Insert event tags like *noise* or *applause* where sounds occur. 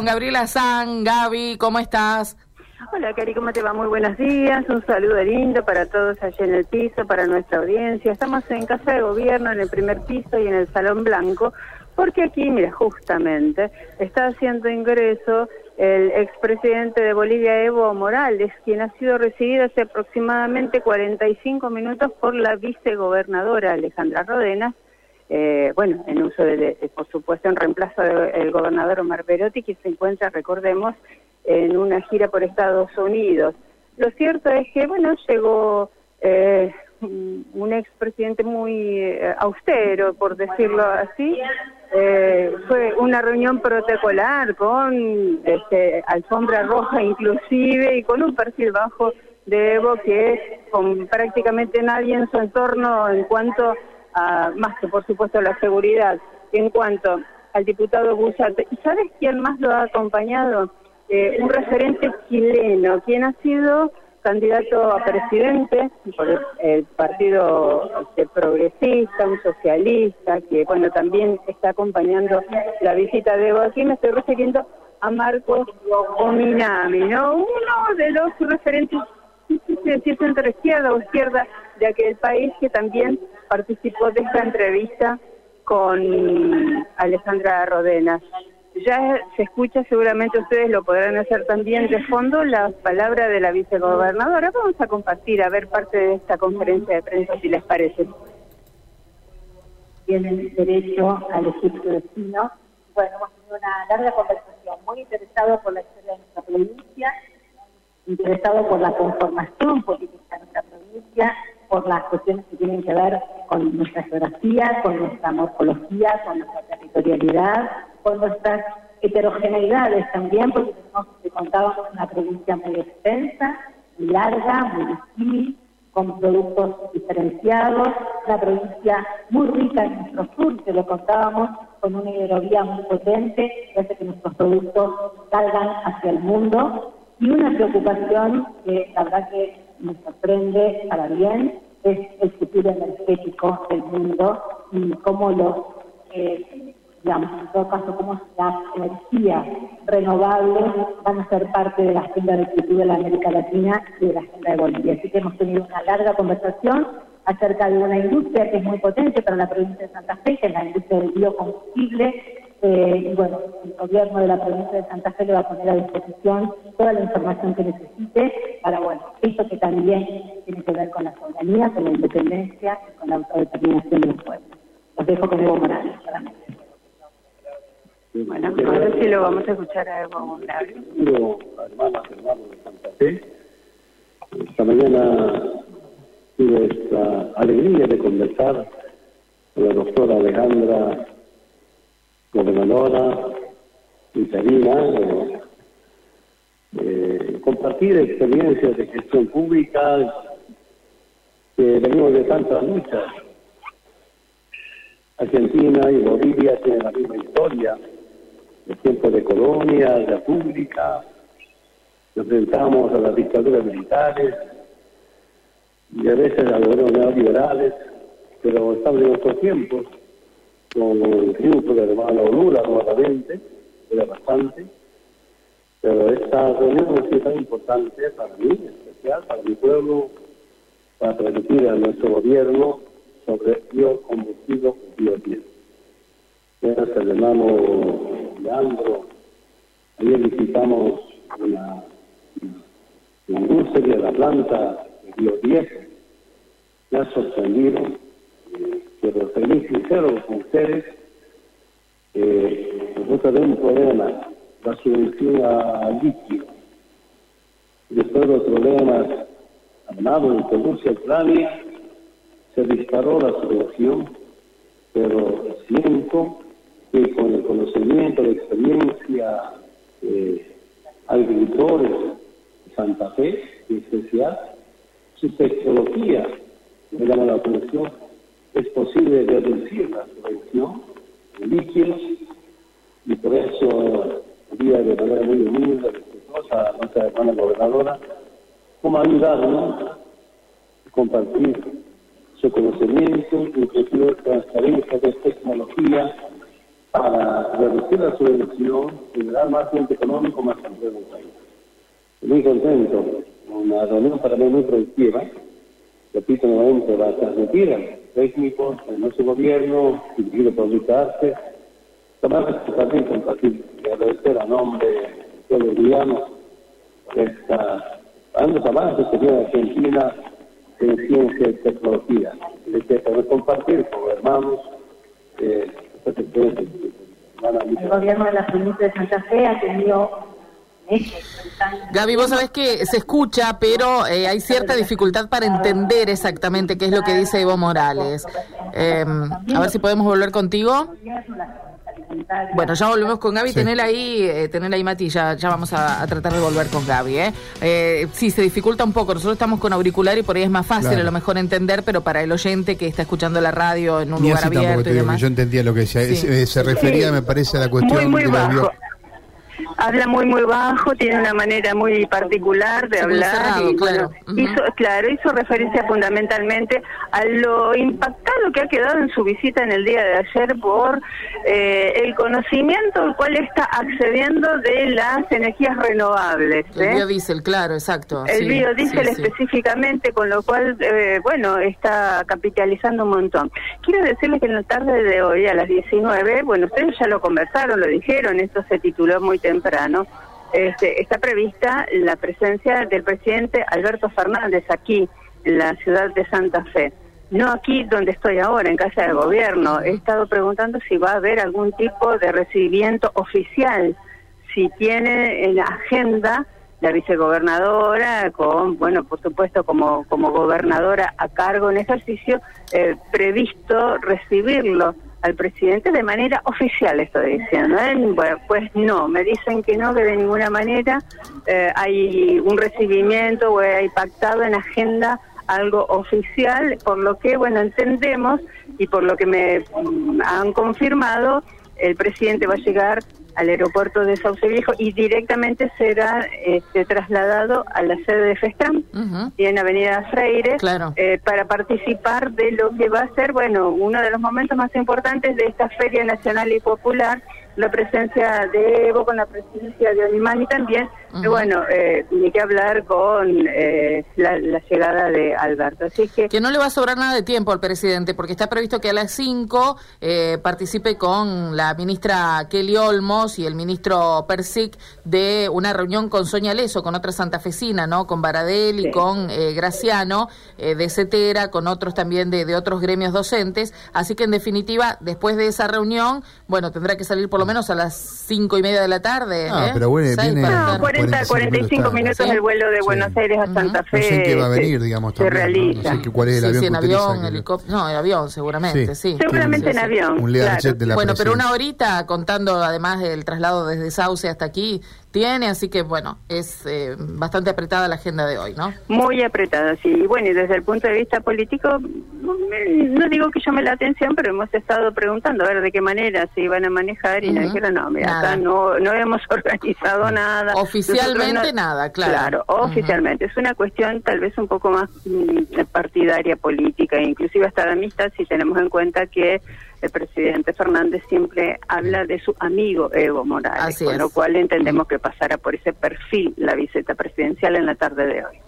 Gabriela San, Gaby, ¿cómo estás? Hola, Cari, ¿cómo te va? Muy buenos días. Un saludo lindo para todos allí en el piso, para nuestra audiencia. Estamos en Casa de Gobierno, en el primer piso y en el Salón Blanco, porque aquí, mira, justamente está haciendo ingreso el expresidente de Bolivia, Evo Morales, quien ha sido recibido hace aproximadamente 45 minutos por la vicegobernadora Alejandra Rodenas, eh, bueno, en uso de, por supuesto, en reemplazo del gobernador Omar Perotti, que se encuentra, recordemos, en una gira por Estados Unidos. Lo cierto es que, bueno, llegó eh, un expresidente muy eh, austero, por decirlo así. Eh, fue una reunión protocolar con este, alfombra roja inclusive y con un perfil bajo de Evo que con prácticamente nadie en su entorno en cuanto más que por supuesto la seguridad, en cuanto al diputado Bullate. ¿Y sabes quién más lo ha acompañado? Eh, un referente chileno, quien ha sido candidato a presidente por el, partido este, progresista, un socialista, que bueno, también está acompañando la visita de Evo. Aquí me estoy refiriendo a Marcos Ominami, ¿no? Uno de los referentes, si es entre izquierda o izquierda de aquel país que también participó de esta entrevista con Alejandra Rodenas. Ya se escucha, seguramente ustedes lo podrán hacer también de fondo, la palabra de la vicegobernadora. Vamos a compartir, a ver parte de esta conferencia de prensa, si les parece. Tienen derecho al Egipto destino. Bueno, hemos tenido una larga conversación, muy interesado por la historia de nuestra provincia, interesado por la conformación política de nuestra provincia, por las cuestiones que tienen que ver con nuestra geografía, con nuestra morfología, con nuestra territorialidad, con nuestras heterogeneidades también, porque tenemos, contábamos una provincia muy extensa, muy larga, muy difícil, con productos diferenciados, una provincia muy rica en nuestro sur, que lo contábamos, con una hidrovía muy potente, que hace que nuestros productos salgan hacia el mundo, y una preocupación que la verdad que nos sorprende para bien es el futuro energético del mundo y cómo los, eh, digamos, en todo caso, cómo las energías renovables van a ser parte de la agenda del futuro de la América Latina y de la agenda de Bolivia. Así que hemos tenido una larga conversación acerca de una industria que es muy potente para la provincia de Santa Fe, que es la industria del biocombustible, eh, y bueno, el gobierno de la provincia de Santa Fe le va a poner a disposición toda la información que necesite para, bueno, esto que también tiene que ver con la soberanía, con la independencia y con la autodeterminación del pueblo. Los dejo con Evo Morales, Bueno, ahora sí lo vamos a escuchar a Evo Morales. hermanas, hermanos de Santa Fe, esta mañana tuve esta alegría de conversar con la doctora Alejandra gobernadora interina, eh, eh, compartir experiencias de gestión pública que venimos de tantas luchas. Argentina y Bolivia tienen la misma historia, el tiempo de colonia, de república, nos enfrentamos a las dictaduras militares y a veces a los neoliberales, pero estamos en otros tiempos con el triunfo de hermano Lula nuevamente, era bastante, pero esta reunión es tan importante para mí, en especial para mi pueblo, para transmitir a nuestro gobierno sobre biocombustible y biodiesel. Gracias al hermano Leandro, ayer visitamos una, industria de la planta de biodiesel, me ha sorprendido sincero con ustedes, eh, nosotros tenemos un problema, la subvención a líquido. Después de los problemas armados en Rusia Ucrania, se disparó la subvención, pero siento que con el conocimiento, la experiencia de agricultores de Santa Fe, en especial, su tecnología me llama la atención es posible reducir la subvención de líquidos y por eso día de manera muy humilde, respetuosa a nuestra hermana gobernadora, cómo ayudarnos a compartir su conocimiento, inclusive transferencia de tecnología para reducir la subvención, generar más cliente económico, más empleo en el país. Muy contento, una reunión para mí muy productiva. Repito nuevamente, va a transmitir técnicos de nuestro gobierno, dirigido por Luis Arce, tomar también compartir y agradecer a nombre de todos los villanos esta, ambos avances que tiene Argentina en ciencia y tecnología. Que podemos compartir con hermanos eh, estas experiencias. El gobierno de la provincia de Santa Fe ha tenido Gaby, vos sabés que se escucha, pero eh, hay cierta dificultad para entender exactamente qué es lo que dice Evo Morales. Eh, a ver si podemos volver contigo. Bueno, ya volvemos con Gaby. Sí. Tenela ahí, eh, ahí, Mati. Ya, ya vamos a, a, tratar de volver con Gaby. ¿eh? Eh, sí, se dificulta un poco. Nosotros estamos con auricular y por ahí es más fácil claro. a lo mejor entender, pero para el oyente que está escuchando la radio en un Ni lugar abierto y demás. Yo entendía lo que decía. Sí. Se, se, refería, me parece, a la cuestión muy, muy de bajo habla muy muy bajo, tiene una manera muy particular de hablar cerrado, y claro. bueno, uh -huh. hizo claro, hizo referencia fundamentalmente a lo impactado que ha quedado en su visita en el día de ayer por eh, el conocimiento al cual está accediendo de las energías renovables. ¿eh? El biodiesel, claro, exacto. El sí, biodiesel sí, sí. específicamente, con lo cual, eh, bueno, está capitalizando un montón. Quiero decirles que en la tarde de hoy, a las 19, bueno, ustedes ya lo conversaron, lo dijeron, esto se tituló muy temprano, este, está prevista la presencia del presidente Alberto Fernández aquí, en la ciudad de Santa Fe. No aquí donde estoy ahora, en Casa de Gobierno. He estado preguntando si va a haber algún tipo de recibimiento oficial, si tiene en la agenda la vicegobernadora, con, bueno, por supuesto, como, como gobernadora a cargo en ejercicio, eh, previsto recibirlo al presidente de manera oficial, estoy diciendo. ¿eh? Bueno, pues no, me dicen que no, que de ninguna manera eh, hay un recibimiento o hay pactado en agenda algo oficial, por lo que, bueno, entendemos y por lo que me mm, han confirmado, el presidente va a llegar al aeropuerto de Sauce Viejo y directamente será este, trasladado a la sede de FESTAM uh -huh. y en Avenida Freire claro. eh, para participar de lo que va a ser, bueno, uno de los momentos más importantes de esta Feria Nacional y Popular, la presencia de Evo con la presencia de Animal y también, uh -huh. bueno, eh, ni que hablar con eh, la, la, llegada de Alberto. Así que... Que no le va a sobrar nada de tiempo al presidente, porque está previsto que a las 5 eh, participe con la ministra Kelly Olmos y el ministro Persic de una reunión con Soña Leso, con otra santafesina, ¿no? Con Baradel y sí. con eh, Graciano eh, de Cetera, con otros también de, de otros gremios docentes. Así que, en definitiva, después de esa reunión, bueno, tendrá que salir por lo menos a las cinco y media de la tarde. Ah, ¿eh? pero bueno, viene, no, 40, 45 minutos ¿sí? el vuelo de Buenos sí. Aires a Santa Fe. No sé en qué va a venir, digamos, se, también, realiza. No, no sé cuál es el sí, avión sí, en que avión, utiliza, helicóptero, no, en avión seguramente, sí. Seguramente en avión. Un claro. de la bueno, pero una horita contando además del traslado desde Sauce hasta aquí tiene, así que bueno, es eh, bastante apretada la agenda de hoy, ¿no? Muy apretada, sí. Y bueno, y desde el punto de vista político, no digo que llame la atención, pero hemos estado preguntando a ver de qué manera se iban a manejar y uh -huh. nos dijeron, no, mira, acá no, no hemos *laughs* organizado nada. Oficialmente no, nada, claro. Claro, oficialmente. Uh -huh. Es una cuestión tal vez un poco más mm, partidaria, política, inclusive hasta de amistad, si tenemos en cuenta que el presidente Fernández siempre habla de su amigo Evo Morales, Así con es. lo cual entendemos que pasará por ese perfil la visita presidencial en la tarde de hoy.